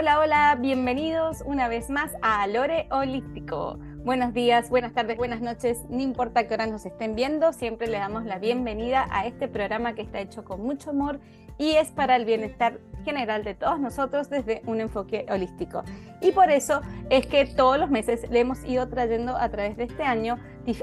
Hola, hola, bienvenidos una vez más a Lore Holístico. Buenos días, buenas tardes, buenas noches, no importa qué hora nos estén viendo, siempre le damos la bienvenida a este programa que está hecho con mucho amor y es para el bienestar general de todos nosotros desde un enfoque holístico. Y por eso es que todos los meses le hemos ido trayendo a través de este año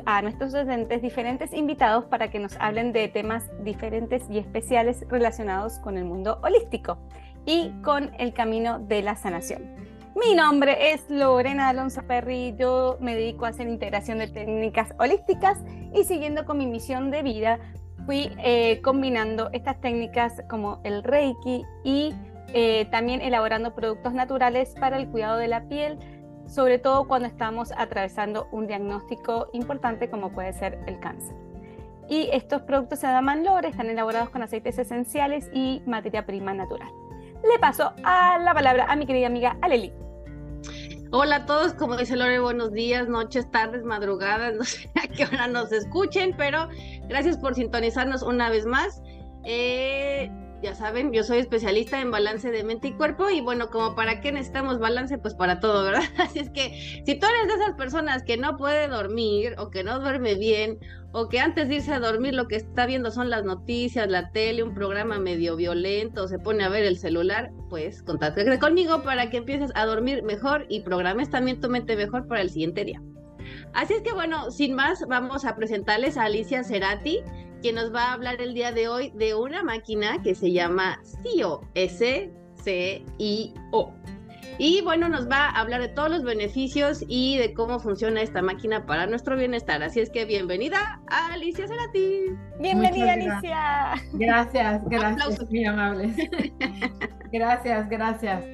a nuestros oyentes diferentes invitados para que nos hablen de temas diferentes y especiales relacionados con el mundo holístico y con el camino de la sanación. Mi nombre es Lorena Alonso Perry, yo me dedico a hacer integración de técnicas holísticas y siguiendo con mi misión de vida fui eh, combinando estas técnicas como el Reiki y eh, también elaborando productos naturales para el cuidado de la piel, sobre todo cuando estamos atravesando un diagnóstico importante como puede ser el cáncer. Y estos productos se llaman LORE, están elaborados con aceites esenciales y materia prima natural le paso a la palabra a mi querida amiga Aleli. Hola a todos, como dice Lore, buenos días, noches, tardes, madrugadas, no sé a qué hora nos escuchen, pero gracias por sintonizarnos una vez más. Eh, ya saben, yo soy especialista en balance de mente y cuerpo y bueno, como para qué necesitamos balance, pues para todo, ¿verdad? Así es que si tú eres de esas personas que no puede dormir o que no duerme bien o que antes de irse a dormir lo que está viendo son las noticias, la tele, un programa medio violento, se pone a ver el celular, pues contáctate conmigo para que empieces a dormir mejor y programes también tu mente mejor para el siguiente día. Así es que bueno, sin más, vamos a presentarles a Alicia Cerati quien nos va a hablar el día de hoy de una máquina que se llama CIO, S-C-I-O. Y bueno, nos va a hablar de todos los beneficios y de cómo funciona esta máquina para nuestro bienestar. Así es que bienvenida a Alicia Cerati. Bienvenida, Alicia. Gracias, gracias, muy amable. gracias, gracias.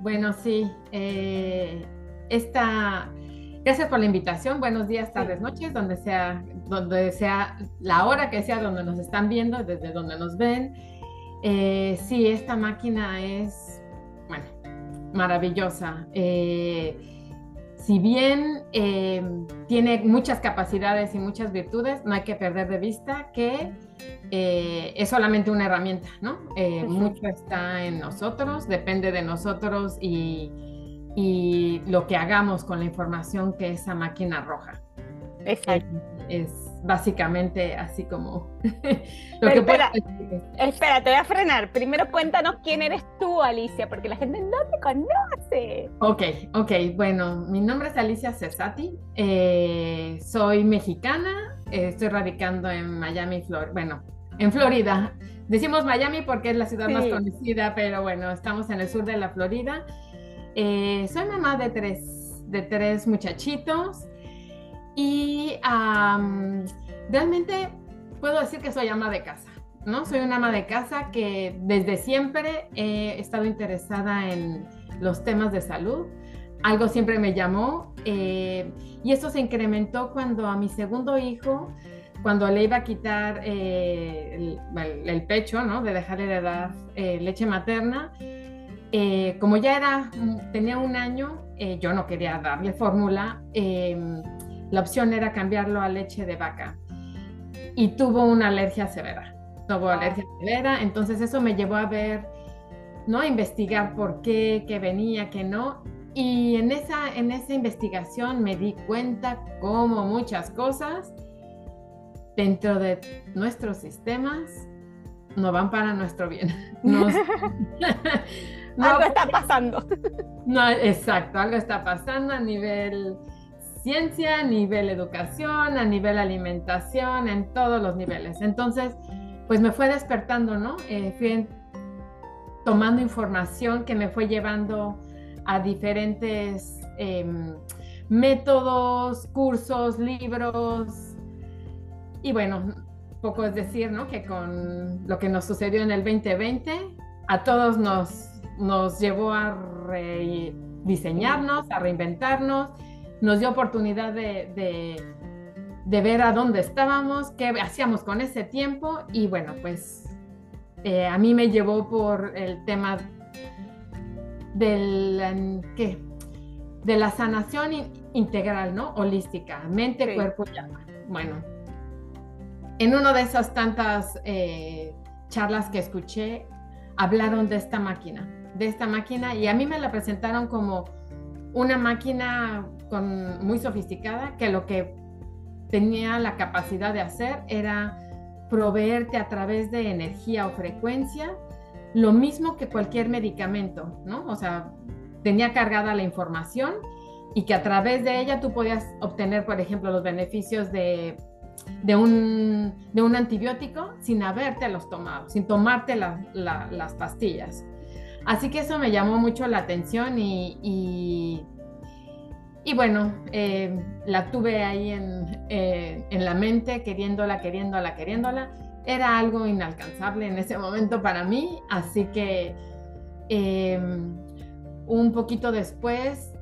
Bueno, sí, eh, esta Gracias por la invitación. Buenos días, tardes, noches, donde sea, donde sea la hora que sea donde nos están viendo, desde donde nos ven. Eh, sí, esta máquina es, bueno, maravillosa. Eh, si bien eh, tiene muchas capacidades y muchas virtudes, no hay que perder de vista que es solamente una herramienta, ¿no? Mucho está en nosotros, depende de nosotros y y lo que hagamos con la información que esa máquina arroja. Exacto. Es, básicamente así como lo que espera, espera, te voy a frenar. Primero cuéntanos quién eres tú, Alicia, porque la gente no te conoce. Ok, ok, bueno, mi nombre es Alicia Cesati, eh, soy mexicana, eh, estoy radicando en Miami, Florida, bueno, en Florida. Decimos Miami porque es la ciudad más conocida, pero bueno, estamos en el sur de la Florida. Eh, soy mamá de tres, de tres muchachitos y realmente puedo decir que soy ama de casa, ¿no? Soy una ama de casa que desde siempre he estado interesada en los temas de salud. Algo siempre me llamó eh, y eso se incrementó cuando a mi segundo hijo, cuando le iba a quitar eh, el, pecho, ¿no? De dejarle de dar leche materna, eh, como ya era, tenía un año, eh, yo no quería darle fórmula, em, la opción era cambiarlo a leche de vaca y tuvo una alergia severa, tuvo alergia severa, entonces eso me llevó a ver, ¿no? A investigar por qué, qué venía, qué no. Y en esa, en esa investigación me di cuenta cómo muchas cosas dentro de nuestros sistemas no van para nuestro bien. algo está pasando. No, exacto, algo está pasando a nivel ciencia, a nivel educación, a nivel alimentación, en todos los niveles. Entonces, pues me fue despertando, ¿no? Eh, fui tomando información que me fue llevando a diferentes em, métodos, cursos, libros. Y bueno, poco es decir, ¿no? Que con lo que nos sucedió en el 2020, a todos nos nos llevó a rediseñarnos, a reinventarnos, nos dio oportunidad de, ver a dónde estábamos, qué hacíamos con ese tiempo y bueno, pues eh, a mí me llevó por el tema del, ¿qué? de la sanación integral, ¿no? Holística, mente, cuerpo y alma. Bueno, en una de esas tantas eh, charlas que escuché, hablaron de esta máquina de esta máquina y a mí me la presentaron como una máquina con, muy sofisticada que lo que tenía la capacidad de hacer era proveerte a través de energía o frecuencia lo mismo que cualquier medicamento, ¿no? O sea, tenía cargada la información y que a través de ella tú podías obtener, por ejemplo, los beneficios de, un, antibiótico sin haberte los tomado, sin tomarte las pastillas. Así que eso me llamó mucho la atención y, y, bueno, eh, la tuve ahí eh, en, la mente, queriéndola, queriéndola, queriéndola. Era algo inalcanzable en ese momento para mí, así que em, un poquito después,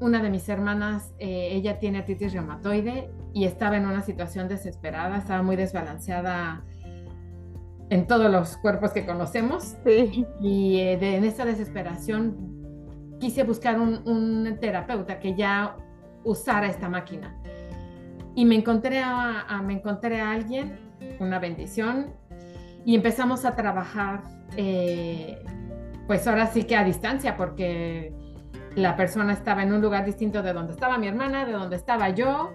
una de mis hermanas, eh, ella tiene artritis reumatoide y estaba en una situación desesperada, estaba muy desbalanceada en todos los cuerpos que conocemos. Y eh, en esa desesperación quise buscar un, terapeuta que ya usara esta máquina. Y me encontré a, me encontré a alguien, una bendición, y empezamos a trabajar, eh, pues ahora sí que a distancia, porque la persona estaba en un lugar distinto de donde estaba mi hermana, de donde estaba yo,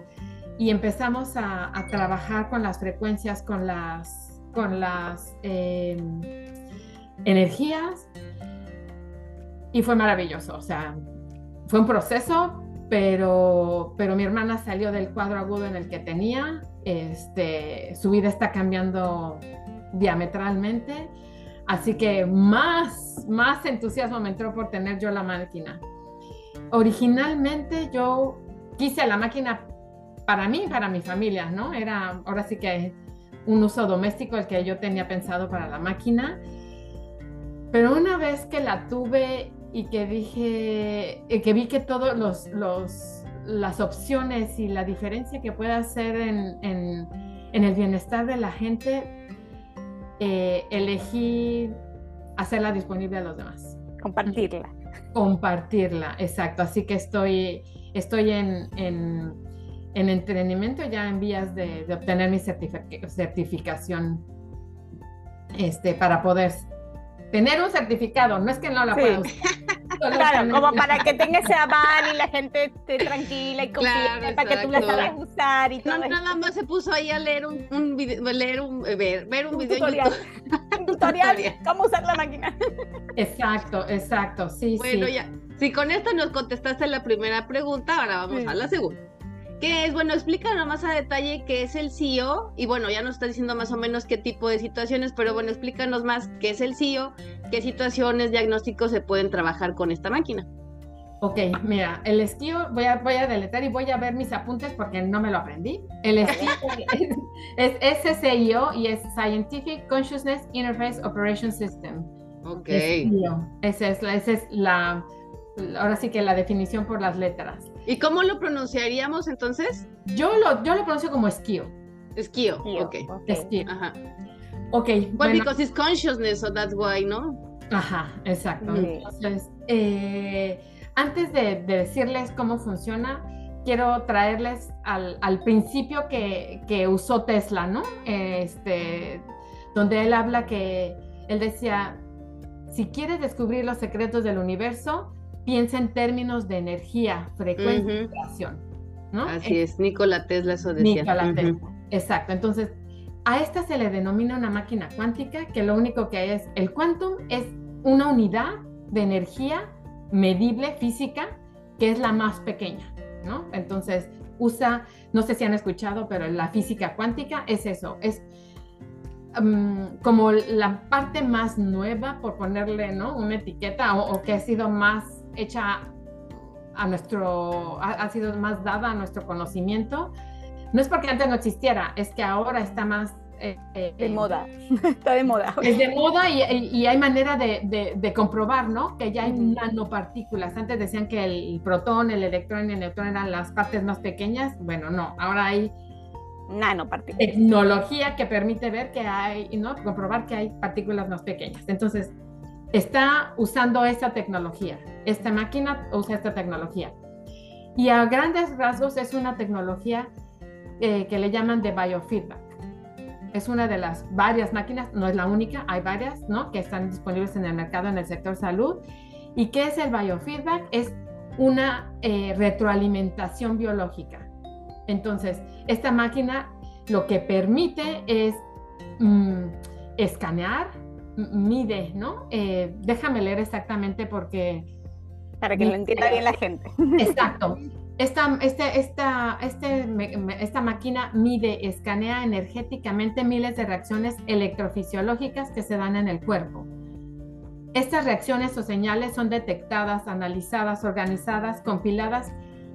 y empezamos a trabajar con las frecuencias, con las con las em, energías y fue maravilloso. O sea, fue un proceso, pero, pero mi hermana salió del cuadro agudo en el que tenía. Este, su vida está cambiando diametralmente. Así que más, más entusiasmo me entró por tener yo la máquina. Originalmente yo quise la máquina para mí para mi familia, ¿no? Era, ahora sí que un uso doméstico el que yo tenía pensado para la máquina. Pero una vez que la tuve y que dije, que vi que todas los, los, las opciones y la diferencia que puede hacer en, en, el bienestar de la gente, eh, elegí hacerla disponible a los demás. Compartirla. Compartirla, exacto. Así que estoy, estoy en en entrenamiento ya en vías de, obtener mi certificación este, para poder tener un certificado. No es que no la pueda usar. Claro, como para que tenga ese aval y la gente esté tranquila y confíe para que tú la sabes usar y todo. No, nada más se puso ahí a leer un, un video, leer un, eh, ver, ver un, video tutorial. un tutorial, cómo usar la máquina. Exacto, exacto, sí, bueno, ya, si con esto nos contestaste la primera pregunta, ahora vamos a la segunda. ¿Qué es? Bueno, explícanos más a detalle qué es el CIO y bueno, ya nos está diciendo más o menos qué tipo de situaciones, pero bueno, explícanos más qué es el CIO, qué situaciones, diagnósticos se pueden trabajar con esta máquina. Ok, mira, el esquío, voy a, voy a deletar y voy a ver mis apuntes porque no me lo aprendí. El esquío es, es SCIO y es Scientific Consciousness Interface Operation System. Ok. Esa es, la, esa es la, ahora sí que la definición por las letras. ¿Y cómo lo pronunciaríamos entonces? Yo lo, yo lo pronuncio como esquío. Esquío, ok. Esquío. Ajá. Ok. Well, bueno. because it's consciousness, so that's why, ¿no? Ajá, exacto. Entonces, eh, antes de, decirles cómo funciona, quiero traerles al, al principio que, que, usó Tesla, ¿no? Este, donde él habla que él decía, si quieres descubrir los secretos del universo, piensa en términos de energía, frecuencia y vibración. ¿no? Así es, Nikola Tesla eso decía. Nikola Tesla, exacto. Entonces, a esta se le denomina una máquina cuántica, que lo único que es, el quantum es una unidad de energía medible física, que es la más pequeña, ¿no? Entonces, usa, no sé si han escuchado, pero la física cuántica es eso, es mm, como la parte más nueva, por ponerle, ¿no? Una etiqueta, o que ha sido más hecha a nuestro, ha, sido más dada a nuestro conocimiento. No es porque antes no existiera, es que ahora está más... Eh, eh, de moda, está de moda. Es de moda y, hay manera de, comprobar, ¿no? Que ya hay nanopartículas. Antes decían que el protón, el electrón y el neutrón eran las partes más pequeñas. Bueno, no, ahora hay nanopartículas. Tecnología que permite ver que hay, ¿no? Comprobar que hay partículas más pequeñas. Entonces, está usando esta tecnología. Esta máquina usa esta tecnología. Y a grandes rasgos es una tecnología eh, que le llaman de biofeedback. es una de las varias máquinas, no es la única, hay varias, ¿no? Que están disponibles en el mercado en el sector salud. ¿Y qué es el biofeedback? Es una eh, retroalimentación biológica. Entonces, esta máquina lo que permite es mm, escanear, mide, ¿no? Eh, déjame leer exactamente porque... Para que lo entienda bien la gente. Exacto. Esta, este, esta, este, esta máquina mide, escanea energéticamente miles de reacciones electrofisiológicas que se dan en el cuerpo. Estas reacciones o señales son detectadas, analizadas, organizadas, compiladas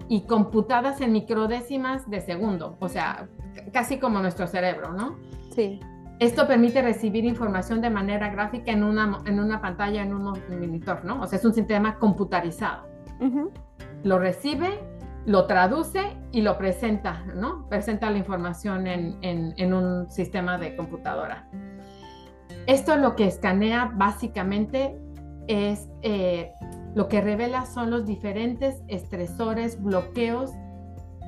y computadas en microdécimas de segundo, o sea, casi como nuestro cerebro, ¿no? Sí. Esto permite recibir información de manera gráfica en una, en una pantalla, en un monitor, ¿no? O sea, es un sistema computarizado. Lo recibe, lo traduce y lo presenta, ¿no? Presenta la información en, en, un sistema de computadora. Esto lo que escanea básicamente es eh, lo que revela son los diferentes estresores, bloqueos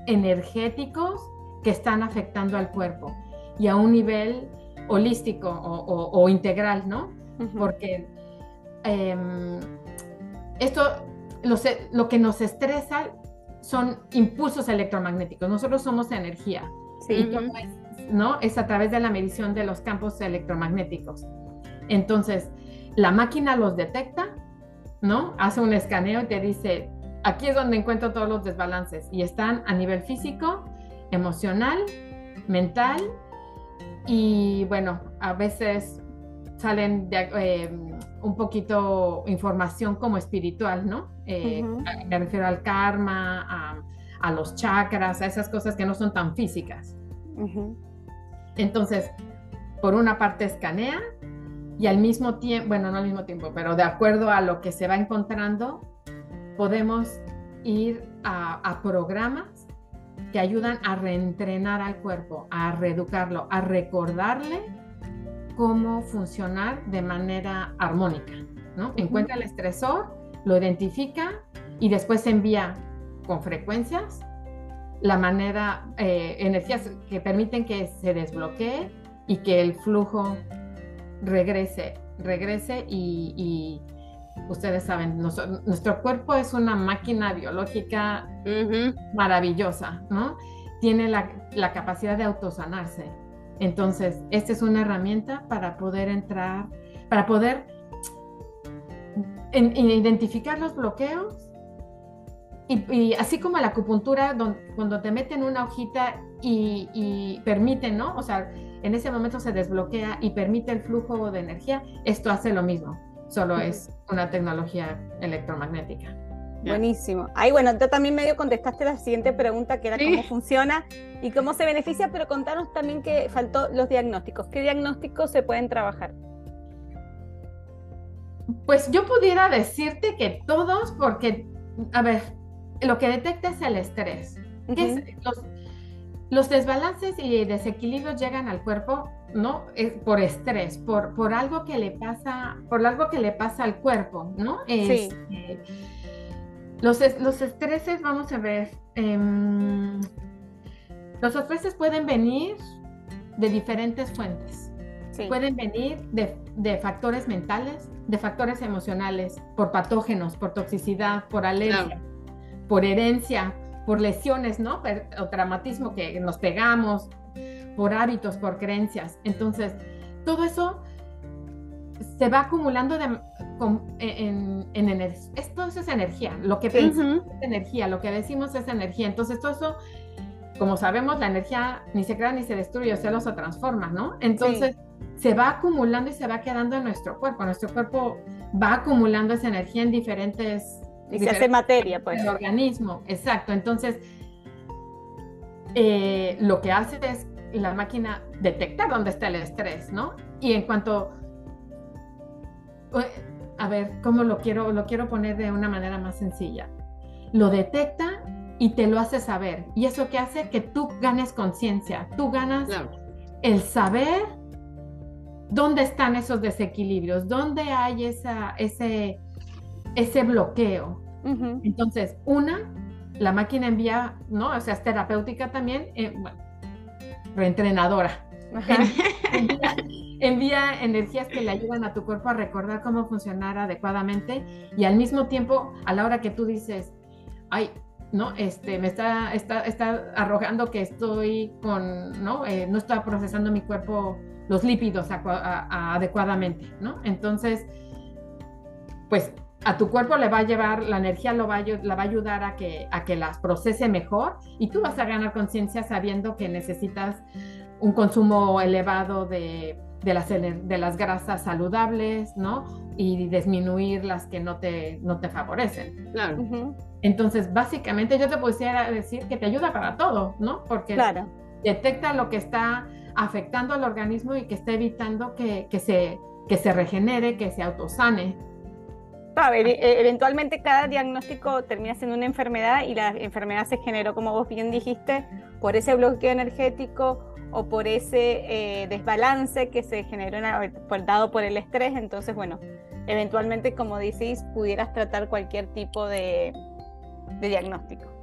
energéticos que están afectando al cuerpo y a un nivel holístico o, integral, ¿no? Porque em, esto, lo que nos estresa son impulsos electromagnéticos. Nosotros somos energía. Sí. ¿no? Es a través de la medición de los campos electromagnéticos. Entonces, la máquina los detecta, ¿no? Hace un escaneo y te dice, aquí es donde encuentro todos los desbalances y están a nivel físico, emocional, mental y bueno, a veces salen de, eh, un poquito información como espiritual, ¿no? Eh, me refiero al karma, a, los chakras, a esas cosas que no son tan físicas. Entonces, por una parte escanea y al mismo tiempo, bueno, no al mismo tiempo, pero de acuerdo a lo que se va encontrando, podemos ir a programas que ayudan a reentrenar al cuerpo, a reeducarlo, a recordarle cómo funcionar de manera armónica, ¿no? Encuentra el estresor, lo identifica y después envía con frecuencias la manera, eh, energías que permiten que se desbloquee y que el flujo regrese, regrese y, ustedes saben, nuestro cuerpo es una máquina biológica maravillosa, ¿no? Tiene la, la capacidad de autosanarse entonces, esta es una herramienta para poder entrar, para poder identificar los bloqueos y, así como la acupuntura, cuando te meten una hojita y, y permiten, ¿no? O sea, en ese momento se desbloquea y permite el flujo de energía, esto hace lo mismo, solo es una tecnología electromagnética. Buenísimo. Ahí, bueno, tú también medio contestaste la siguiente pregunta, que era cómo funciona y cómo se beneficia, pero contanos también que faltó los diagnósticos. ¿Qué diagnósticos se pueden trabajar? Pues yo pudiera decirte que todos, porque, a ver, lo que detecta es el estrés. los, desbalances y desequilibrios llegan al cuerpo, ¿no? por estrés, por, por algo que le pasa, por algo que le pasa al cuerpo, ¿no? sí. Este, los, estreses, vamos a ver, em, los estreses pueden venir de diferentes fuentes. Pueden venir de, factores mentales, de factores emocionales, por patógenos, por toxicidad, por alergia, por herencia, por lesiones, ¿no? O traumatismo que nos pegamos, por hábitos, por creencias. Entonces, todo eso se va acumulando de, en, energía. Esto es energía. Lo que pensamos es energía, lo que decimos es energía. Entonces, todo eso, como sabemos, la energía ni se crea ni se destruye, o sea, se transforma, ¿no? Entonces, se va acumulando y se va quedando en nuestro cuerpo. Nuestro cuerpo va acumulando esa energía en diferentes. Y se hace materia, pues. El organismo, exacto. Entonces, eh, lo que hace es la máquina detectar dónde está el estrés, ¿no? Y en cuanto a ver, ¿cómo lo quiero, lo quiero poner de una manera más sencilla? Lo detecta y te lo hace saber. Y eso que hace que tú ganes conciencia, tú ganas el saber dónde están esos desequilibrios, dónde hay esa, ese, ese bloqueo. Entonces, una, la máquina envía, ¿no? O sea, es terapéutica también, eh, reentrenadora. envía, energías que le ayudan a tu cuerpo a recordar cómo funcionar adecuadamente y al mismo tiempo, a la hora que tú dices, ay, ¿no? Este, me está, está, está arrojando que estoy con, ¿no? Eh, no está procesando mi cuerpo los lípidos adecuadamente, ¿no? Entonces, pues a tu cuerpo le va a llevar, la energía lo va a, la va a ayudar a que, a que las procese mejor y tú vas a ganar conciencia sabiendo que necesitas un consumo elevado de, de, las, de las grasas saludables, ¿no? Y disminuir las que no te, no te favorecen. Claro. Entonces, básicamente yo te pudiera decir que te ayuda para todo, ¿no? Porque detecta lo que está afectando al organismo y que está evitando que, que, se, que se regenere, que se autosane. A ver, e, eventualmente cada diagnóstico termina siendo una enfermedad y la enfermedad se generó, como vos bien dijiste, por ese bloqueo energético o por ese eh, desbalance que se generó por, dado por el estrés. Entonces, bueno, eventualmente, como decís, pudieras tratar cualquier tipo de, de diagnóstico.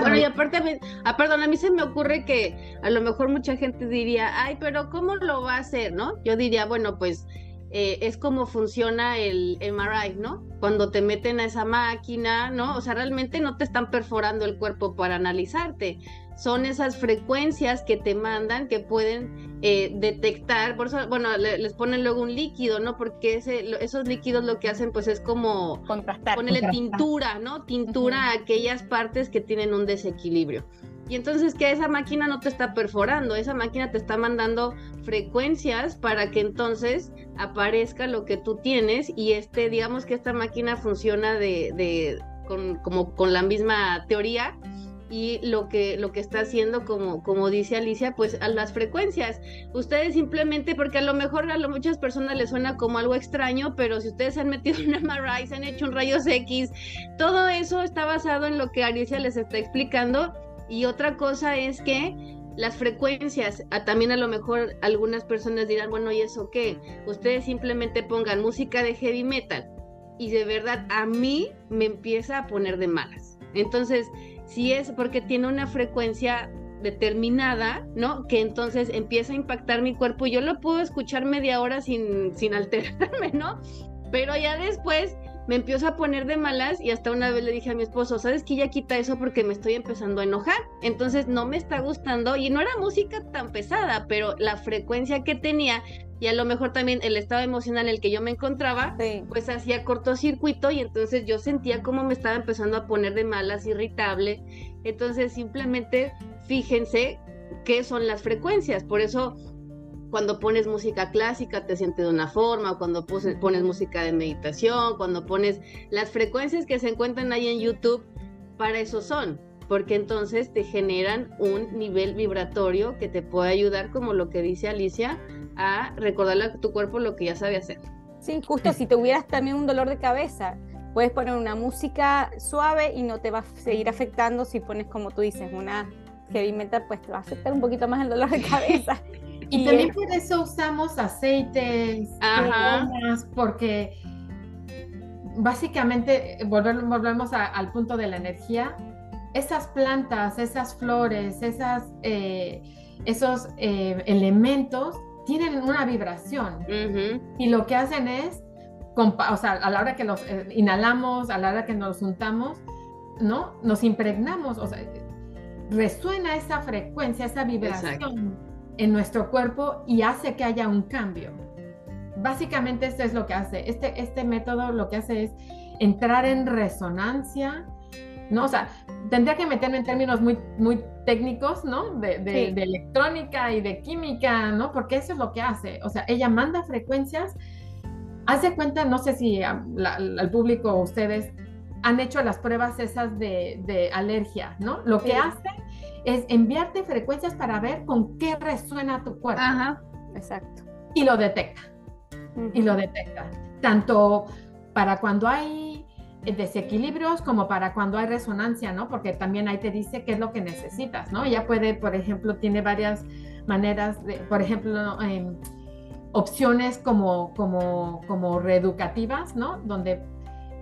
Bueno, y aparte, ah, perdón, a mí se me ocurre que a lo mejor mucha gente diría, ay, pero ¿cómo lo va a hacer, no? Yo diría, bueno, pues eh, es como funciona el MRI, ¿no? Cuando te meten a esa máquina, ¿no? O sea, realmente no te están perforando el cuerpo para analizarte, son esas frecuencias que te mandan que pueden eh, detectar, por eso, bueno, les ponen luego un líquido, ¿no? Porque ese, esos líquidos lo que hacen pues es como Contrastar. ponerle tintura, ¿no? Tintura a aquellas partes que tienen un desequilibrio. Y entonces que esa máquina no te está perforando, esa máquina te está mandando frecuencias para que entonces aparezca lo que tú tienes y este, digamos que esta máquina funciona de, de con, como con la misma teoría y lo que, lo que está haciendo, como, como dice Alicia, pues a las frecuencias. Ustedes simplemente, porque a lo mejor a muchas personas les suena como algo extraño, pero si ustedes han metido un MRI, se han hecho un rayos X, todo eso está basado en lo que Alicia les está explicando. Y otra cosa es que las frecuencias, también a lo mejor algunas personas dirán, bueno, ¿y eso qué? Ustedes simplemente pongan música de heavy metal y de verdad a mí me empieza a poner de malas. Entonces, si es porque tiene una frecuencia determinada, ¿no? Que entonces empieza a impactar mi cuerpo y yo lo puedo escuchar media hora sin, sin alterarme, ¿no? Pero ya después me empiezo a poner de malas y hasta una vez le dije a mi esposo, ¿sabes qué? Ya quita eso porque me estoy empezando a enojar. Entonces no me está gustando y no era música tan pesada, pero la frecuencia que tenía y a lo mejor también el estado emocional en el que yo me encontraba, pues hacía cortocircuito y entonces yo sentía como me estaba empezando a poner de malas, irritable. Entonces simplemente fíjense qué son las frecuencias. Por eso cuando pones música clásica te sientes de una forma, o cuando pones música de meditación, cuando pones las frecuencias que se encuentran ahí en YouTube, para eso son, porque entonces te generan un nivel vibratorio que te puede ayudar, como lo que dice Alicia, a recordarle a tu cuerpo lo que ya sabe hacer. Sí, justo si tuvieras también un dolor de cabeza, puedes poner una música suave y no te va a seguir afectando si pones, como tú dices, una heavy metal, pues te va a afectar un poquito más el dolor de cabeza. Y, también por eso usamos aceites, aromas, porque básicamente volvemos, volvemos al punto de la energía. Esas plantas, esas flores, esas, eh, esos eh, elementos tienen una vibración y lo que hacen es, o sea, a la hora que los eh, inhalamos, a la hora que nos juntamos, ¿no? Nos impregnamos, o sea, resuena esa frecuencia, esa vibración en nuestro cuerpo y hace que haya un cambio. Básicamente esto es lo que hace. Este, este método lo que hace es entrar en resonancia ¿no? O sea, tendría que meterme en términos muy, muy técnicos, ¿no? De, de, electrónica y de química, ¿no? Porque eso es lo que hace. O sea, ella manda frecuencias. Hace cuenta, no sé si al público o ustedes han hecho las pruebas esas de, de alergia, ¿no? Lo que hace es enviarte frecuencias para ver con qué resuena tu cuerpo. Ajá, exacto. Y lo detecta. Y lo detecta. Tanto para cuando hay desequilibrios como para cuando hay resonancia, ¿no? Porque también ahí te dice qué es lo que necesitas, ¿no? Ella puede, por ejemplo, tiene varias maneras, de, por ejemplo, em, opciones como, como, como reeducativas, ¿no? Donde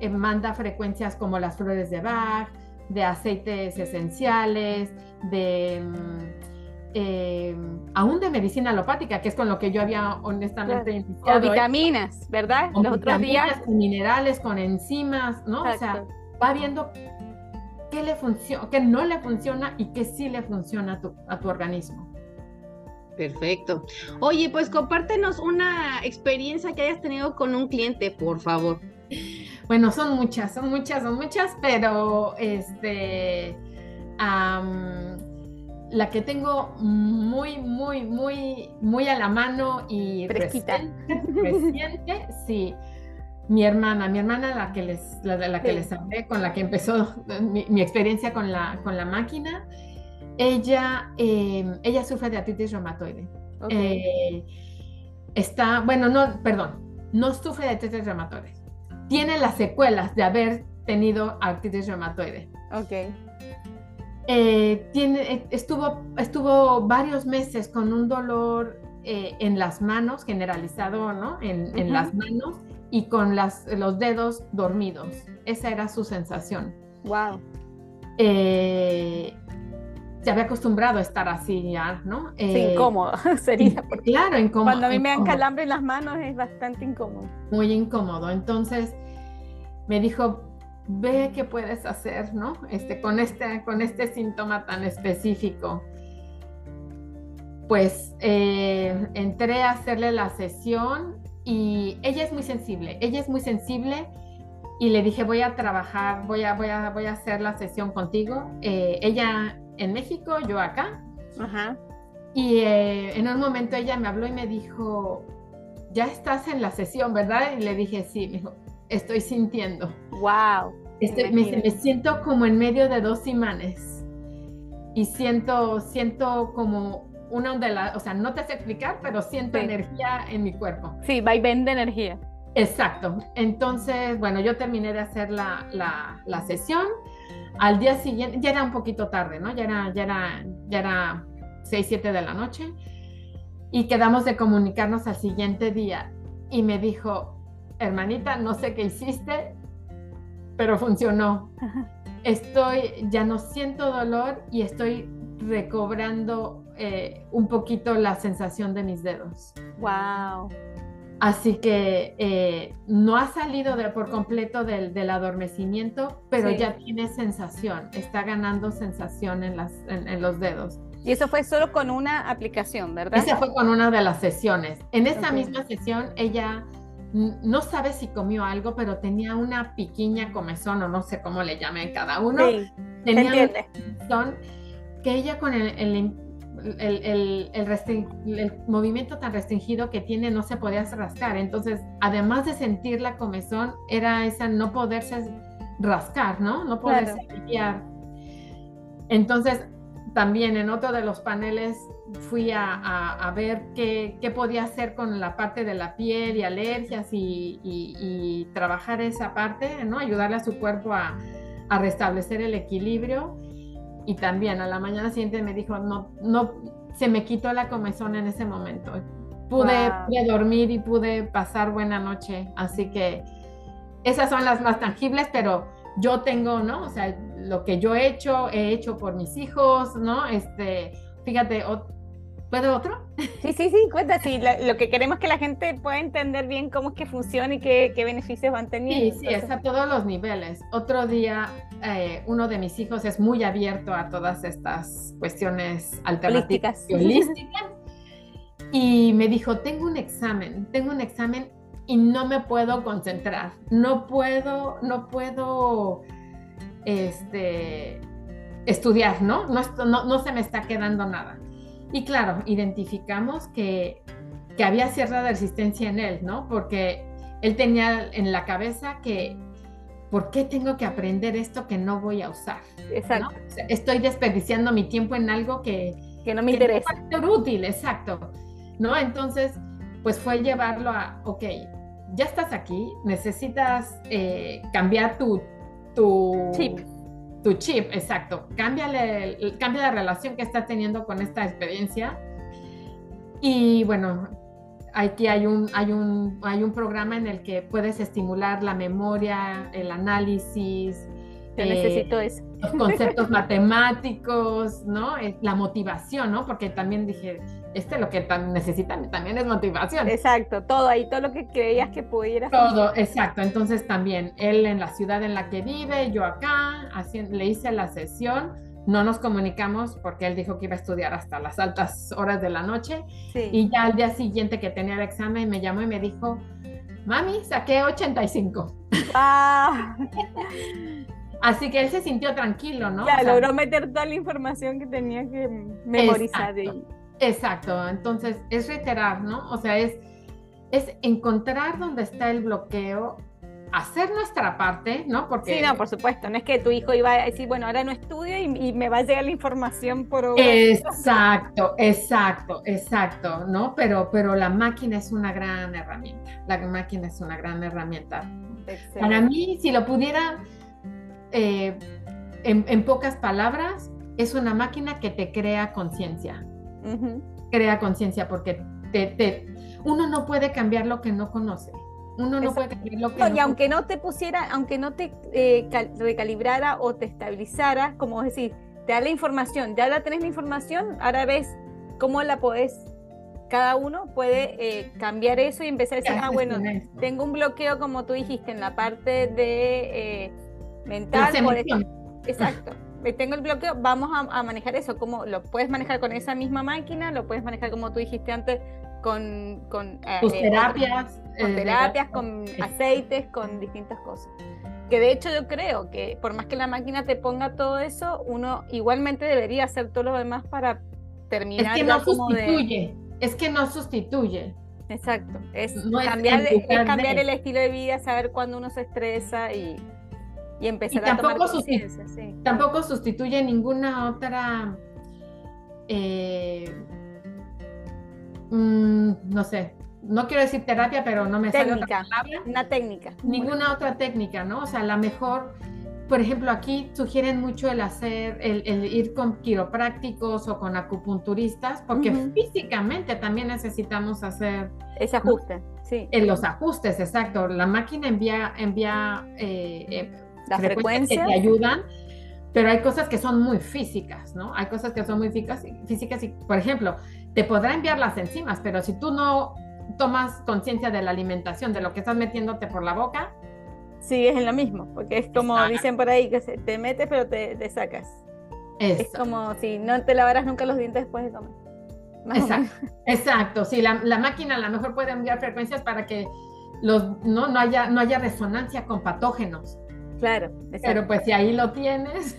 eh, manda frecuencias como las flores de Bach, de aceites esenciales, de, eh, aún de medicina alopática, que es con lo que yo había honestamente iniciado. O vitaminas, ¿verdad? Con Los otros días. Con minerales, con enzimas, ¿no? O sea, va viendo qué le funciona, qué no le funciona y qué sí le funciona a tu, a tu organismo. Perfecto. Oye, pues compártenos una experiencia que hayas tenido con un cliente, por favor. Bueno, son muchas, son muchas, son muchas, pero este, la que tengo muy, muy, muy, muy a la mano y reciente, reciente, sí. Mi hermana, mi hermana la que les, la, que les hablé, con la que empezó mi, experiencia con la, con la máquina, ella, em, ella sufre de artritis reumatoide. Eh, está, bueno, no, perdón, no sufre de artritis reumatoide. Tiene las secuelas de haber tenido artritis reumatoide. Ok. Eh, tiene, eh, estuvo, estuvo varios meses con un dolor en las manos, generalizado, ¿no? En, las manos y con las, los dedos dormidos. Esa era su sensación. Wow se había acostumbrado a estar así ya, ¿no? sí, eh, incómodo sería. claro, incómodo. Cuando a mí me dan calambre en las manos es bastante incómodo. Muy incómodo. Entonces me dijo, ve qué puedes hacer, ¿no? Este, con, este, con este síntoma tan específico. Pues eh, entré a hacerle la sesión y ella es muy sensible, ella es muy sensible y le dije voy a trabajar, voy a, voy a, voy a hacer la sesión contigo. Eh, ella en México, yo acá. Ajá. Y eh, en un momento ella me habló y me dijo, ya estás en la sesión, ¿verdad? Y le dije, sí, me dijo, estoy sintiendo. ¡Wow! me, siento como en medio de dos imanes. Y siento, siento como una onda, o sea, no te sé explicar, pero siento energía en mi cuerpo. Sí, va y vende energía. Exacto. Entonces, bueno, yo terminé de hacer la, la, la sesión al día siguiente, ya era un poquito tarde, ¿no? Ya era, ya era, ya era 6, 7 de la noche. Y quedamos de comunicarnos al siguiente día. Y me dijo, hermanita, no sé qué hiciste, pero funcionó. Estoy, ya no siento dolor y estoy recobrando eh, un poquito la sensación de mis dedos. Wow. Así que eh, no ha salido por completo del, adormecimiento, pero ya tiene sensación, está ganando sensación en, las, en, los dedos. Y eso fue solo con una aplicación, ¿verdad? Esa fue con una de las sesiones. En esa misma sesión ella no sabe si comió algo, pero tenía una piquiña comezón o no sé cómo le llamen cada uno. Sí, tenía que ella con el el, el, movimiento tan restringido que tiene no se podía rascar. Entonces, además de sentir la comezón, era esa no poderse rascar, ¿no? No poderse limpiar. Entonces, también en otro de los paneles fui a, ver qué, podía hacer con la parte de la piel y alergias y, trabajar esa parte, ¿no? Ayudarle a su cuerpo a, a restablecer el equilibrio y también a la mañana siguiente me dijo, no, no, se me quitó la comezón en ese momento. Pude, dormir y pude pasar buena noche, así que esas son las más tangibles, pero yo tengo, ¿no? O sea, lo que yo he hecho, he hecho por mis hijos, ¿no? Este, fíjate, ¿Puedo otro? Sí, sí, sí, cuenta. Sí, lo, que queremos es que la gente pueda entender bien cómo es que funciona y qué, qué beneficios van teniendo. Sí, sí, es a todos los niveles. Otro día, eh, uno de mis hijos es muy abierto a todas estas cuestiones alternativas holísticas. y me dijo, tengo un examen, tengo un examen y no me puedo concentrar. No puedo, no puedo, este, estudiar, ¿no? No, no, no se me está quedando nada. Y claro, identificamos que, que había cierta resistencia en él, ¿no? Porque él tenía en la cabeza que, ¿por qué tengo que aprender esto que no voy a usar? Exacto. estoy desperdiciando mi tiempo en algo que, que no me interesa. No útil, exacto. ¿No? Entonces, pues fue llevarlo a, ok, ya estás aquí, necesitas eh, cambiar tu, tu chip tu chip, exacto. Cámbiale, cambia la relación que estás teniendo con esta experiencia. Y bueno, aquí hay un, hay, un, hay un programa en el que puedes estimular la memoria, el análisis, Yo necesito eh, eso. Los conceptos matemáticos, ¿no? La motivación, ¿no? Porque también dije, este lo que necesitan también es motivación. Exacto, todo ahí, todo lo que creías que pudieras. Todo, exacto. Entonces también él en la ciudad en la que vive, yo acá, así, le hice la sesión. No nos comunicamos porque él dijo que iba a estudiar hasta las altas horas de la noche. Y ya al día siguiente que tenía el examen me llamó y me dijo, mami, saqué 85. Ah. Así que él se sintió tranquilo, ¿no? Ya, logró meter toda la información que tenía que memorizar. Exacto, exacto. entonces es reiterar, ¿no? O sea, es, es encontrar dónde está el bloqueo, hacer nuestra parte, ¿no? Porque... Sí, no, por supuesto. No es que tu hijo iba a decir, bueno, ahora no estudio y, me va a llegar la información por... Exacto, exacto, exacto, ¿no? Pero, pero la máquina es una gran herramienta. La máquina es una gran herramienta. Para mí, si lo pudiera eh, en, pocas palabras, es una máquina que te crea conciencia. Crea conciencia porque te, uno no puede cambiar lo que no conoce. Uno no puede cambiar lo que no, Y aunque no te pusiera, aunque no te eh, recalibrara o te estabilizara, como decir, te da la información, ya la tenés la información, ahora ves cómo la podés cada uno puede eh, cambiar eso y empezar a decir, ah, bueno, tengo un bloqueo, como tú dijiste, en la parte de mental. exacto. Tengo el bloqueo, vamos a, manejar eso. como ¿Lo puedes manejar con esa misma máquina? ¿Lo puedes manejar como tú dijiste antes? Con, con eh, eh, terapias. con terapias, con aceites, con distintas cosas. Que de hecho yo creo que por más que la máquina te ponga todo eso, uno igualmente debería hacer todo lo demás para terminar. Es que no sustituye, es que no sustituye. Exacto, es, cambiar, es cambiar el estilo de vida, saber cuándo uno se estresa y, y empezar a tomar conciencia. Sí. Tampoco sustituye ninguna otra, eh, mm, no sé, no quiero decir terapia, pero no me sale otra palabra. Una técnica. Ninguna otra técnica, ¿no? O sea, la mejor, por ejemplo, aquí sugieren mucho el hacer, el, ir con quiroprácticos o con acupunturistas, porque físicamente también necesitamos hacer ese ajuste, sí. En los ajustes, exacto. La máquina envía, envía eh, eh, las frecuencias que te ayudan, pero hay cosas que son muy físicas, ¿no? Hay cosas que son muy físicas, físicas y, por ejemplo, te podrá enviar las enzimas, pero si tú no tomas conciencia de la alimentación, de lo que estás metiéndote por la boca. Sí, es en lo mismo, porque es como dicen por ahí, que te metes pero te, sacas. Es como si no te lavaras nunca los dientes después de comer. Exacto, exacto. Sí, la, la, máquina a lo mejor puede enviar frecuencias para que los, no, no, haya, no haya resonancia con patógenos. Claro. Pero pues si ahí lo tienes.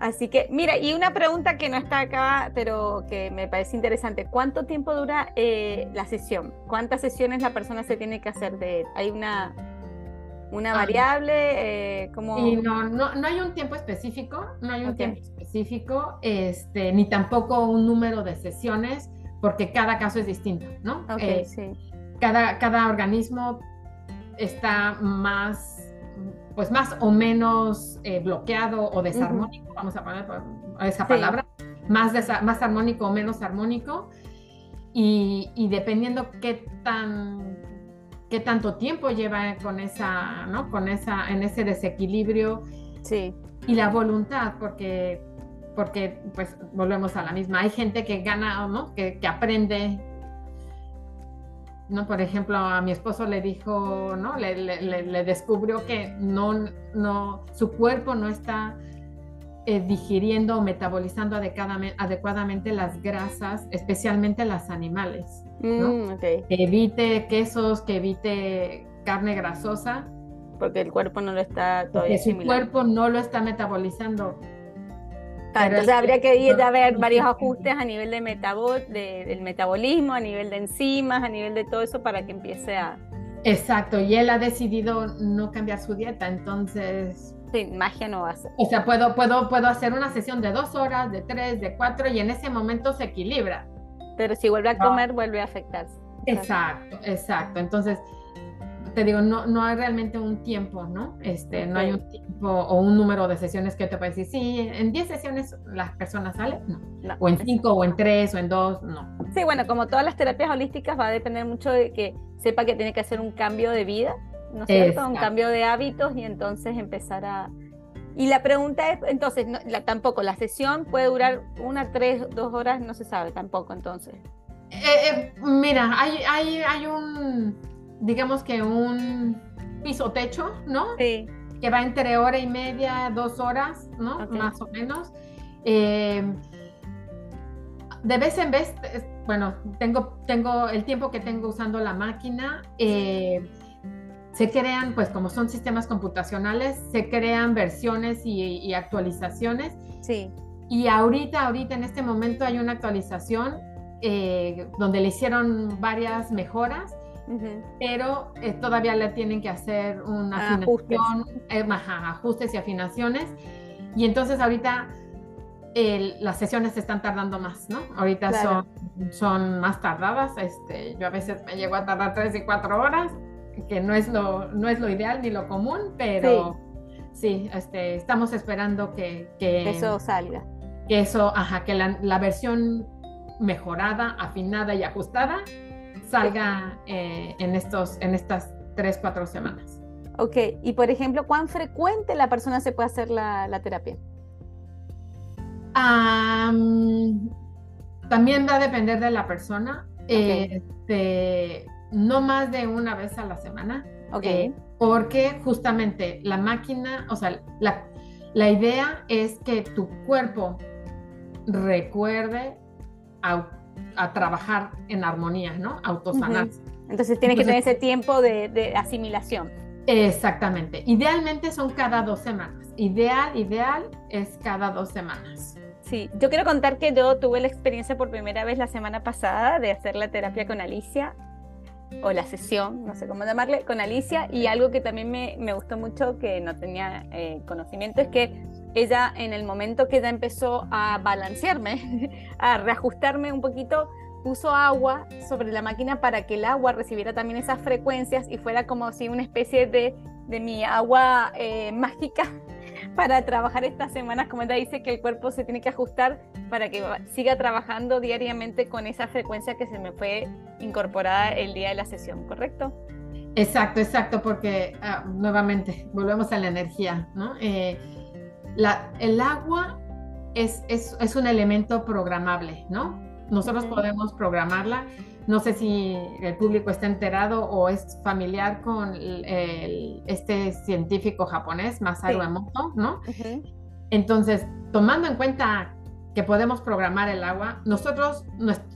Así que, mira, y una pregunta que no está acá, pero que me parece interesante. ¿Cuánto tiempo dura eh, la sesión? ¿Cuántas sesiones la persona se tiene que hacer de ¿Hay una, una ah. variable? Eh, como... no, no, no, hay un tiempo específico, no hay un tiempo específico, este, ni tampoco un número de sesiones, porque cada caso es distinto, ¿no? Okay, eh, sí. cada, cada organismo está más pues más o menos eh, bloqueado o desarmónico, vamos a poner esa palabra, más, más armónico o menos armónico, y, dependiendo qué tan qué tanto tiempo lleva con esa, ¿no? Con esa, en ese desequilibrio. Sí. Y la voluntad, porque, porque pues volvemos a la misma. Hay gente que gana, ¿no? Que, que aprende ¿no? Por ejemplo, a mi esposo le dijo, ¿no? Le, descubrió que no, no, su cuerpo no está eh, digiriendo o metabolizando adecuadamente, las grasas, especialmente las animales. Mm, que evite quesos, que evite carne grasosa. Porque el cuerpo no lo está todavía Porque su cuerpo no lo está metabolizando entonces habría que ir a ver varios ajustes a nivel de del metabolismo, a nivel de enzimas, a nivel de todo eso para que empiece a... Exacto, y él ha decidido no cambiar su dieta, entonces... Sí, magia no va a ser. O sea, puedo, puedo, puedo hacer una sesión de dos horas, de tres, de cuatro, y en ese momento se equilibra. Pero si vuelve a comer, vuelve a afectarse. Exacto, exacto. Entonces, te digo, no, no hay realmente un tiempo, ¿no? Este, no hay un tiempo o un número de sesiones que te puede decir, sí, en 10 sesiones las personas salen, no. O en 5 o en 3 o en 2, no. Sí, bueno, como todas las terapias holísticas va a depender mucho de que sepa que tiene que hacer un cambio de vida ¿no es cierto? Un cambio de hábitos y entonces empezar a... Y la pregunta es, entonces, tampoco, la sesión puede durar una, tres, dos horas, no se sabe tampoco, entonces. Eh, eh, mira, hay, hay, hay un, digamos que un piso techo, ¿no? Sí. Que va entre hora y media, dos horas, ¿no? Más o menos. Eh, de vez en vez, bueno, tengo, tengo el tiempo que tengo usando la máquina, eh, se crean, pues como son sistemas computacionales, se crean versiones y, actualizaciones. Sí. Y ahorita, ahorita en este momento hay una actualización eh, donde le hicieron varias mejoras, pero eh, todavía le tienen que hacer una afinación, ajustes y afinaciones. Y entonces ahorita las sesiones se están tardando más, ¿no? Ahorita son, son más tardadas. Este, yo a veces me llego a tardar tres y cuatro horas, que no es lo, no es lo ideal ni lo común, pero sí, este, estamos esperando que, que, eso salga. Que eso, ajá, que la, la versión mejorada, afinada y ajustada salga eh, en, estos, en estas tres, cuatro semanas. Ok, y por ejemplo, ¿cuán frecuente la persona se puede hacer la, la terapia? también va a depender de la persona. Este, no más de una vez a la semana. Eh, porque justamente la máquina, o sea, la, la idea es que tu cuerpo recuerde a, trabajar en armonía, ¿no? Autosanarse. Entonces tiene que tener ese tiempo de, de, asimilación. Exactamente. Idealmente son cada dos semanas. Ideal, ideal es cada dos semanas. Sí, yo quiero contar que yo tuve la experiencia por primera vez la semana pasada de hacer la terapia con Alicia, o la sesión, no sé cómo llamarle, con Alicia, y algo que también me, me gustó mucho, que no tenía eh, conocimiento, es que ella en el momento que ella empezó a balancearme, a reajustarme un poquito, puso agua sobre la máquina para que el agua recibiera también esas frecuencias y fuera como si una especie de, de mi agua eh, mágica para trabajar estas semanas, como ella dice, que el cuerpo se tiene que ajustar para que siga trabajando diariamente con esa frecuencia que se me fue incorporada el día de la sesión, ¿correcto? Exacto, exacto, porque ah, nuevamente volvemos a la energía, ¿no? Eh, la, el agua es, es, es, un elemento programable, ¿no? Nosotros podemos programarla no sé si el público está enterado o es familiar con este científico japonés, Masaru Emoto, ¿no? Entonces, tomando en cuenta que podemos programar el agua, nosotros,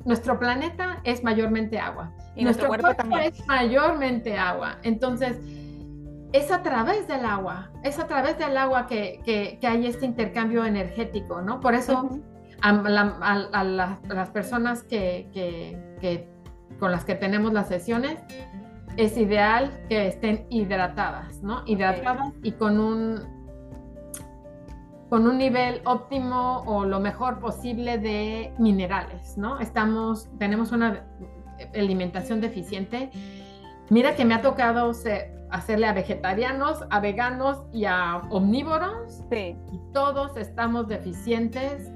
nuestro, planeta es mayormente agua. Y nuestro, cuerpo, también. es mayormente agua. Entonces, es a través del agua, es a través del agua que, hay este intercambio energético, ¿no? Por eso a, las personas que, que con las que tenemos las sesiones, es ideal que estén hidratadas, ¿no? Hidratadas y con un con un nivel óptimo o lo mejor posible de minerales, ¿no? Estamos, tenemos una alimentación deficiente. Mira que me ha tocado hacerle a vegetarianos, a veganos y a omnívoros. Sí. Y todos estamos deficientes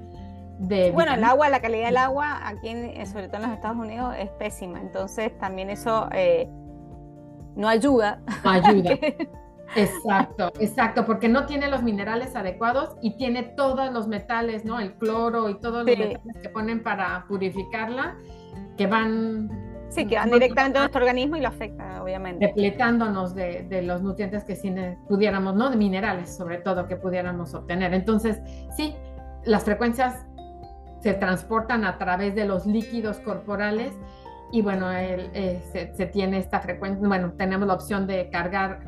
bueno, el agua, la calidad del agua aquí, en, sobre todo en los Estados Unidos, es pésima. Entonces también eso eh, no ayuda. No ayuda. Exacto, exacto, porque no tiene los minerales adecuados y tiene todos los metales, ¿no? El cloro y todos los metales que ponen para purificarla, que van... Sí, que van directamente a nuestro organismo y lo afectan, obviamente. Depletándonos de, de los nutrientes que sí pudiéramos, ¿no? De minerales, sobre todo, que pudiéramos obtener. Entonces, sí, las frecuencias se transportan a través de los líquidos corporales y bueno, eh, se, tiene esta frecuencia, bueno, tenemos la opción de cargar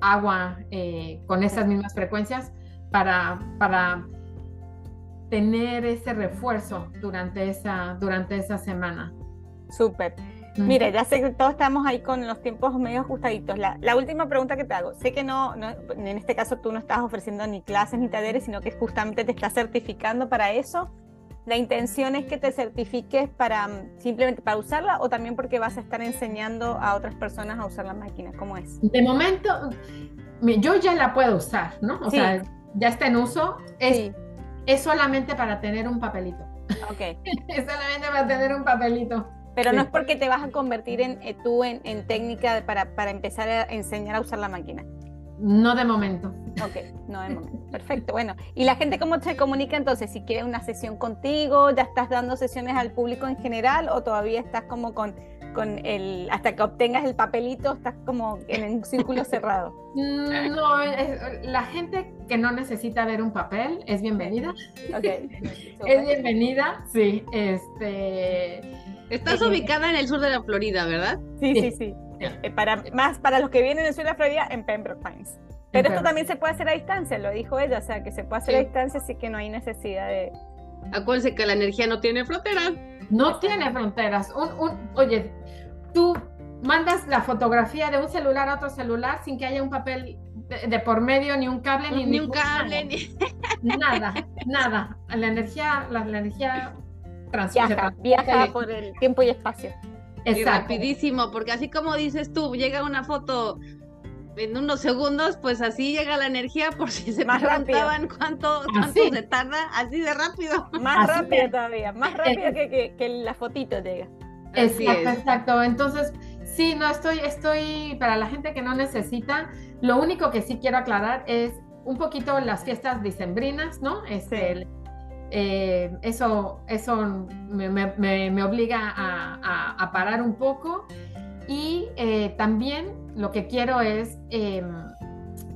agua eh, con esas mismas frecuencias para, para tener ese refuerzo durante esa, durante esa semana. Súper. Mira, ya sé que todos estamos ahí con los tiempos medio ajustaditos. La, la, última pregunta que te hago, sé que no, no, en este caso tú no estás ofreciendo ni clases ni talleres, sino que justamente te estás certificando para eso la intención es que te certifiques para mm, simplemente para usarla o también porque vas a estar enseñando a otras personas a usar la máquina. ¿Cómo es? De momento, yo ya la puedo usar, ¿no? O sea, ya está en uso. Es, es solamente para tener un papelito. Ok. es solamente para tener un papelito. Pero no es porque te vas a convertir en eh, tú en, en técnica para, para empezar a enseñar a usar la máquina. No de momento. Ok, no de momento. Perfecto. Bueno, ¿y la gente cómo se comunica entonces? Si quiere una sesión contigo, ¿ya estás dando sesiones al público en general o todavía estás como con, con el, hasta que obtengas el papelito, estás como en un círculo cerrado? Mm, No, es- la gente que no necesita ver un papel es bienvenida. Ok. Es bienvenida, sí. Este. Estás Eh, ubicada en el sur de la Florida, ¿verdad? Sí, sí, Sí. sí. Eh, para, más para los que vienen del sur de la Florida, en Pembroke Pines. Pero esto Pembroke. también se puede hacer a distancia, lo dijo ella, o sea, que se puede hacer a distancia, así que no hay necesidad de... Acuérdense que la energía no tiene frontera. No tiene fronteras. Un, un- oye, tú mandas la fotografía de un celular a otro celular sin que haya un papel de, de por medio, ni un cable, ni, Ni un cable, ni... Nada, nada. La energía, la, la energía Viaja, viaja por el tiempo y espacio. Y Exacto. rapidísimo, porque así como dices tú, llega una foto en unos segundos, pues así llega la energía por si se Más rápido. preguntaban cuánto, cuánto Así. se tarda, así de rápido. Más Así rápido es. todavía, más rápido que, que, que la fotito llega. Exacto, es. exacto. Entonces, sí, no estoy, estoy, para la gente que no necesita, lo único que sí quiero aclarar es un poquito las fiestas dicembrinas, ¿no? Este, el- eh, eso eso me, me- me- me obliga a, a- a parar un poco y eh, también lo que quiero es eh,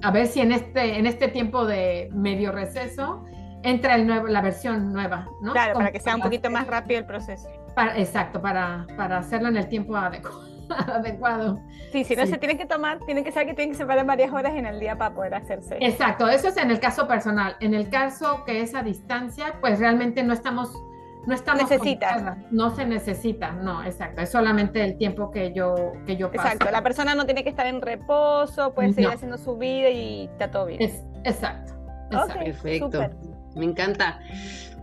a ver si en este, en este tiempo de medio receso entra el nuevo, la versión nueva, ¿no? Claro, para que sea un poquito más rápido el proceso. para- exacto, para, para hacerlo en el tiempo adecu- adecuado. Sí, si no Sí. se tienen que tomar, tienen que saber que tienen que separar varias horas en el día para poder hacerse. Exacto, eso es en el caso personal. En el caso que es a distancia, pues realmente no estamos, no estamos Necesitas. conectadas. no se necesita, no, exacto, es solamente el tiempo que yo, que yo paso. Exacto, la persona no tiene que estar en reposo, puede seguir No. haciendo su vida y está todo bien. Es, exacto. Perfecto, me encanta.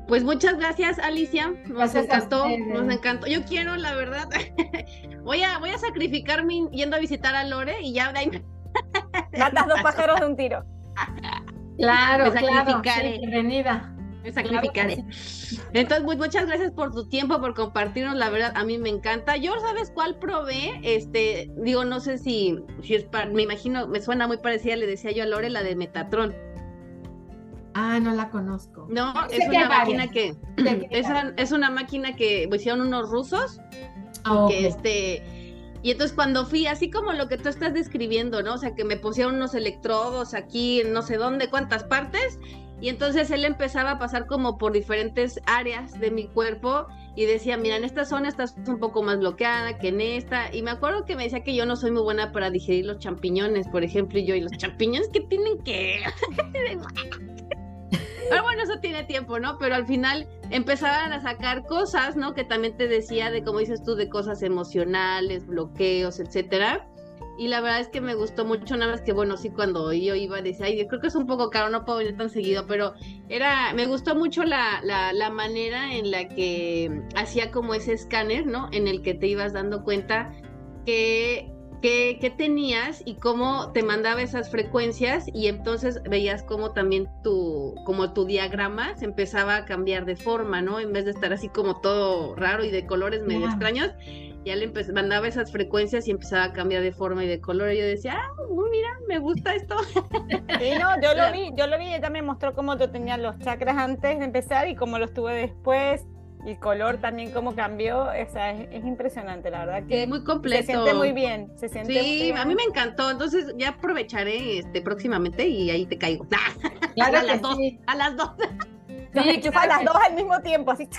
Pues muchas gracias, Alicia. Nos Gracias encantó, nos encantó. Yo quiero, la verdad, voy a, voy a sacrificarme yendo a visitar a Lore y ya de ahí me Matas dos pájaros de un tiro. Claro, Me claro, sacrificaré. sí, bienvenida. me sacrificaré. Entonces, pues, muchas gracias por tu tiempo, por compartirnos, la verdad, a mí me encanta. Yo, ¿sabes cuál probé? Este, digo, no sé si, si es para, me imagino, me suena muy parecida, le decía yo a Lore, la de Metatron. Ah, no la conozco. No, es una máquina que, que es, es una máquina que hicieron unos rusos Ah, ok. que este y entonces cuando fui así como lo que tú estás describiendo no o sea que me pusieron unos electrodos aquí en no sé dónde cuántas partes y entonces él empezaba a pasar como por diferentes áreas de mi cuerpo y decía mira en esta zona estás un poco más bloqueada que en esta y me acuerdo que me decía que yo no soy muy buena para digerir los champiñones por ejemplo y yo y los champiñones que tienen que pero bueno, eso tiene tiempo, ¿no? Pero al final empezaban a sacar cosas, ¿no? Que también te decía de, como dices tú, de cosas emocionales, bloqueos, etcétera. Y la verdad es que me gustó mucho, nada más que bueno, sí, cuando yo iba, decía, ay, yo creo que es un poco caro, no puedo venir tan seguido, pero era, me gustó mucho la, la, la manera en la que hacía como ese escáner, ¿no? En el que te ibas dando cuenta que qué, qué tenías y cómo te mandaba esas frecuencias y entonces veías cómo también tu, como tu diagrama se empezaba a cambiar de forma, ¿no? En vez de estar así como todo raro y de colores medio extraños, ya le mandaba esas frecuencias y empezaba a cambiar de forma y de color y yo decía, ah, mira, me gusta esto. Sí, no, yo lo vi, yo lo vi, ella me mostró cómo yo tenía los chakras antes de empezar y cómo los tuve después. Y el color también cómo cambió, o sea, es, es impresionante, la verdad que Sí, muy se completo. siente muy bien, se siente muy Sí, bien. a mí me encantó, entonces ya aprovecharé este próximamente y ahí te caigo. Claro a las dos, sí. a las dos. Sí, claro las dos al mismo tiempo, así.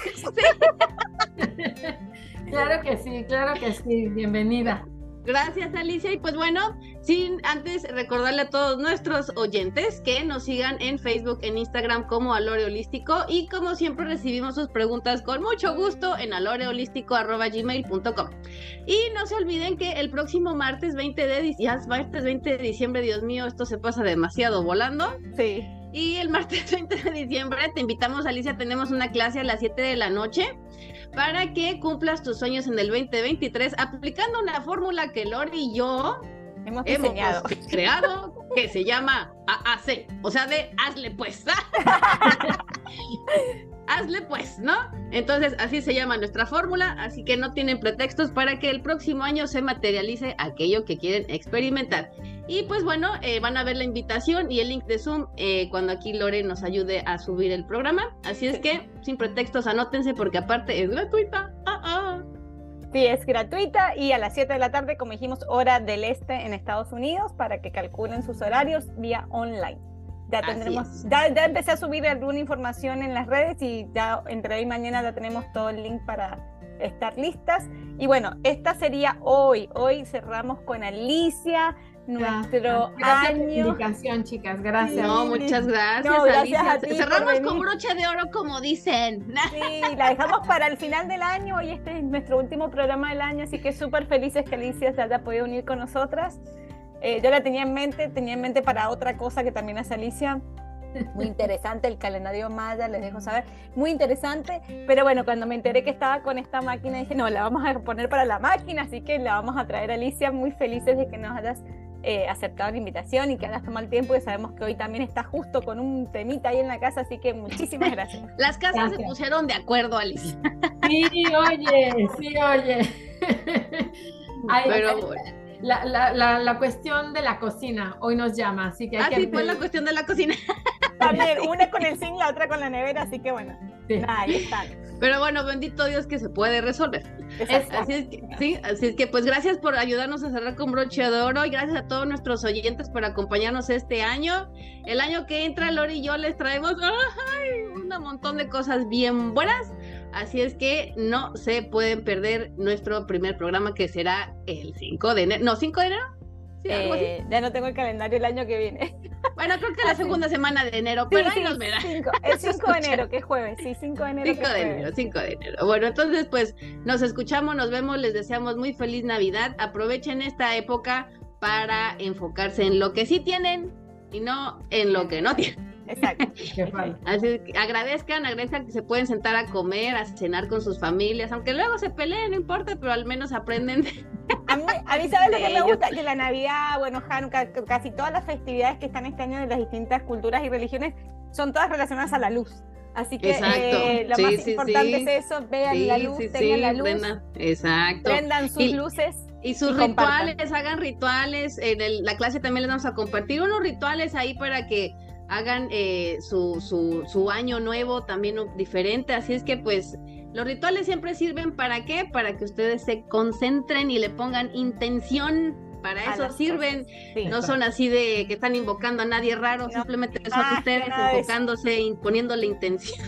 Claro que sí, claro que sí, bienvenida. Gracias, Alicia. Y pues bueno, sin antes recordarle a todos nuestros oyentes que nos sigan en Facebook, en Instagram como Alore Holístico. Y como siempre recibimos sus preguntas con mucho gusto en aloreholístico.gmail.com. Y no se olviden que el próximo martes 20 de diciembre, ya es martes 20 de diciembre, Dios mío, esto se pasa demasiado volando. Sí. Y el martes 20 de diciembre te invitamos, Alicia, tenemos una clase a las 7 de la noche para que cumplas tus sueños en el 2023 aplicando una fórmula que Lori y yo Hemos creado que se llama AAC, o sea, de hazle pues. hazle pues, ¿no? Entonces, así se llama nuestra fórmula, así que no tienen pretextos para que el próximo año se materialice aquello que quieren experimentar. Y pues bueno, eh, van a ver la invitación y el link de Zoom eh, cuando aquí Lore nos ayude a subir el programa. Así es que, sin pretextos, anótense porque aparte es gratuita. Ah, ah. Sí, es gratuita y a las 7 de la tarde, como dijimos, hora del este en Estados Unidos para que calculen sus horarios vía online. Ya tendremos, ya, empecé a subir alguna información en las redes y ya entre hoy y mañana ya tenemos todo el link para estar listas. Y bueno, esta sería hoy. Hoy cerramos con Alicia, nuestro año. Gracias chicas. Gracias. No, muchas gracias, Alicia. Cerramos con broche de oro, como dicen. Sí, la dejamos para el final del año y este es nuestro último programa del año, así que súper felices que Alicia se haya podido unir con nosotras. Eh, yo la tenía en mente, tenía en mente para otra cosa que también hace Alicia. Muy interesante el calendario maya, les dejo saber. Muy interesante, pero bueno, cuando me enteré que estaba con esta máquina, dije, no, la vamos a poner para la máquina, así que la vamos a traer a Alicia. Muy felices de que nos hayas eh, aceptado la invitación y que hayas tomado el tiempo y sabemos que hoy también está justo con un temita ahí en la casa, así que muchísimas gracias. Las casas se pusieron de acuerdo, Alicia. Sí, oye, sí, oye. pero bueno la, la, la, cuestión de la cocina hoy nos llama, así que hay ah, sí, pues la cuestión de la cocina. También, una con el zinc, la otra con la nevera, así que bueno, ahí están. Pero bueno, bendito Dios que se puede resolver. Así es, que, sí, así es que pues gracias por ayudarnos a cerrar con broche de oro y gracias a todos nuestros oyentes por acompañarnos este año. El año que entra, Lori y yo les traemos un montón de cosas bien buenas. Así es que no se pueden perder nuestro primer programa que será el 5 de enero. No, 5 de enero. Eh, ya no tengo el calendario el año que viene. Bueno, creo que la segunda semana de enero, pero ahí nos verá. el 5 de enero, que es jueves, sí, 5 de enero. 5 de enero, 5 de enero. Bueno, entonces pues nos escuchamos, nos vemos, les deseamos muy feliz Navidad. Aprovechen esta época para enfocarse en lo que sí tienen y no en lo que no tienen. Exacto. Así que agradezcan, agradezcan que se pueden sentar a comer, a cenar con sus familias, aunque luego se peleen, no importa, pero al menos aprenden. A mí, a mí ¿sabes lo que me gusta? Que la Navidad, bueno, Hanukkah, casi todas las festividades que están este año de las distintas culturas y religiones son todas relacionadas a la luz. Así que eh, lo más importante es eso, vean la luz, tengan la luz. exacto. Prendan sus luces. Y sus rituales, hagan rituales. En la clase también les vamos a compartir unos rituales ahí para que hagan eh, su, su, su, año nuevo también diferente. Así es que pues los rituales siempre sirven para qué? Para que ustedes se concentren y le pongan intención. Para eso sirven. no son así de que están invocando a nadie raro, simplemente son ustedes enfocándose y poniéndole intención.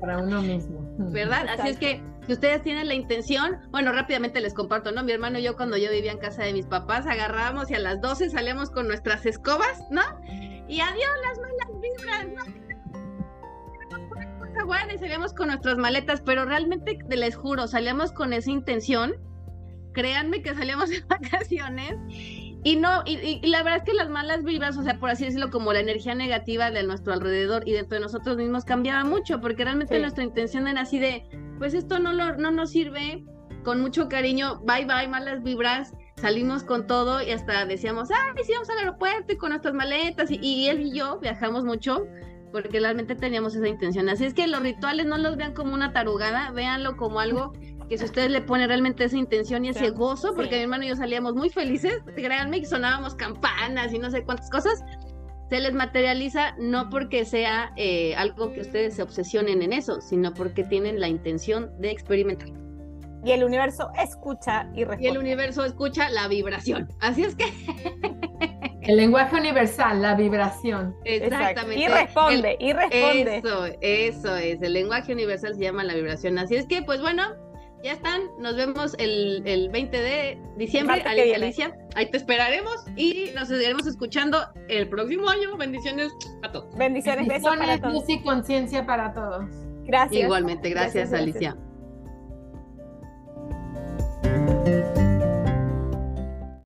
Para uno mismo. ¿Verdad? Así es que si ustedes tienen la intención, bueno, rápidamente les comparto, ¿no? Mi hermano y yo cuando yo vivía en casa de mis papás agarrábamos y a las 12 salíamos con nuestras escobas, ¿no? Y adiós las malas vibras, ¿no? y salíamos con nuestras maletas, pero realmente les juro, salíamos con esa intención. Créanme que salíamos de vacaciones y no, y, la verdad es que las malas vibras, o sea, por así decirlo, como la energía negativa de nuestro alrededor y dentro de nosotros mismos cambiaba mucho, porque realmente nuestra intención era así de, pues esto no, lo, no nos sirve, con mucho cariño, bye bye, malas vibras, salimos con todo y hasta decíamos, ay, sí, vamos al aeropuerto y con nuestras maletas. Y, él y yo viajamos mucho porque realmente teníamos esa intención. Así es que los rituales no los vean como una tarugada, véanlo como algo que si ustedes le ponen realmente esa intención y ese gozo, porque mi hermano y yo salíamos muy felices, créanme que sonábamos campanas y no sé cuántas cosas, se les materializa no porque sea eh, algo que ustedes se obsesionen en eso, sino porque tienen la intención de experimentar. Y el universo escucha y responde. Y el universo escucha la vibración. Así es que. El lenguaje universal, la vibración. Exactamente. Y responde, y responde. Eso, eso es. El lenguaje universal se llama la vibración. Así es que, pues bueno, ya están. Nos vemos el, el 20 de diciembre. Alicia, Alicia, ahí te esperaremos y nos seguiremos escuchando el próximo año. Bendiciones a todos. Bendiciones, Bendiciones, luz y conciencia para todos. Gracias. Igualmente, gracias. Alicia.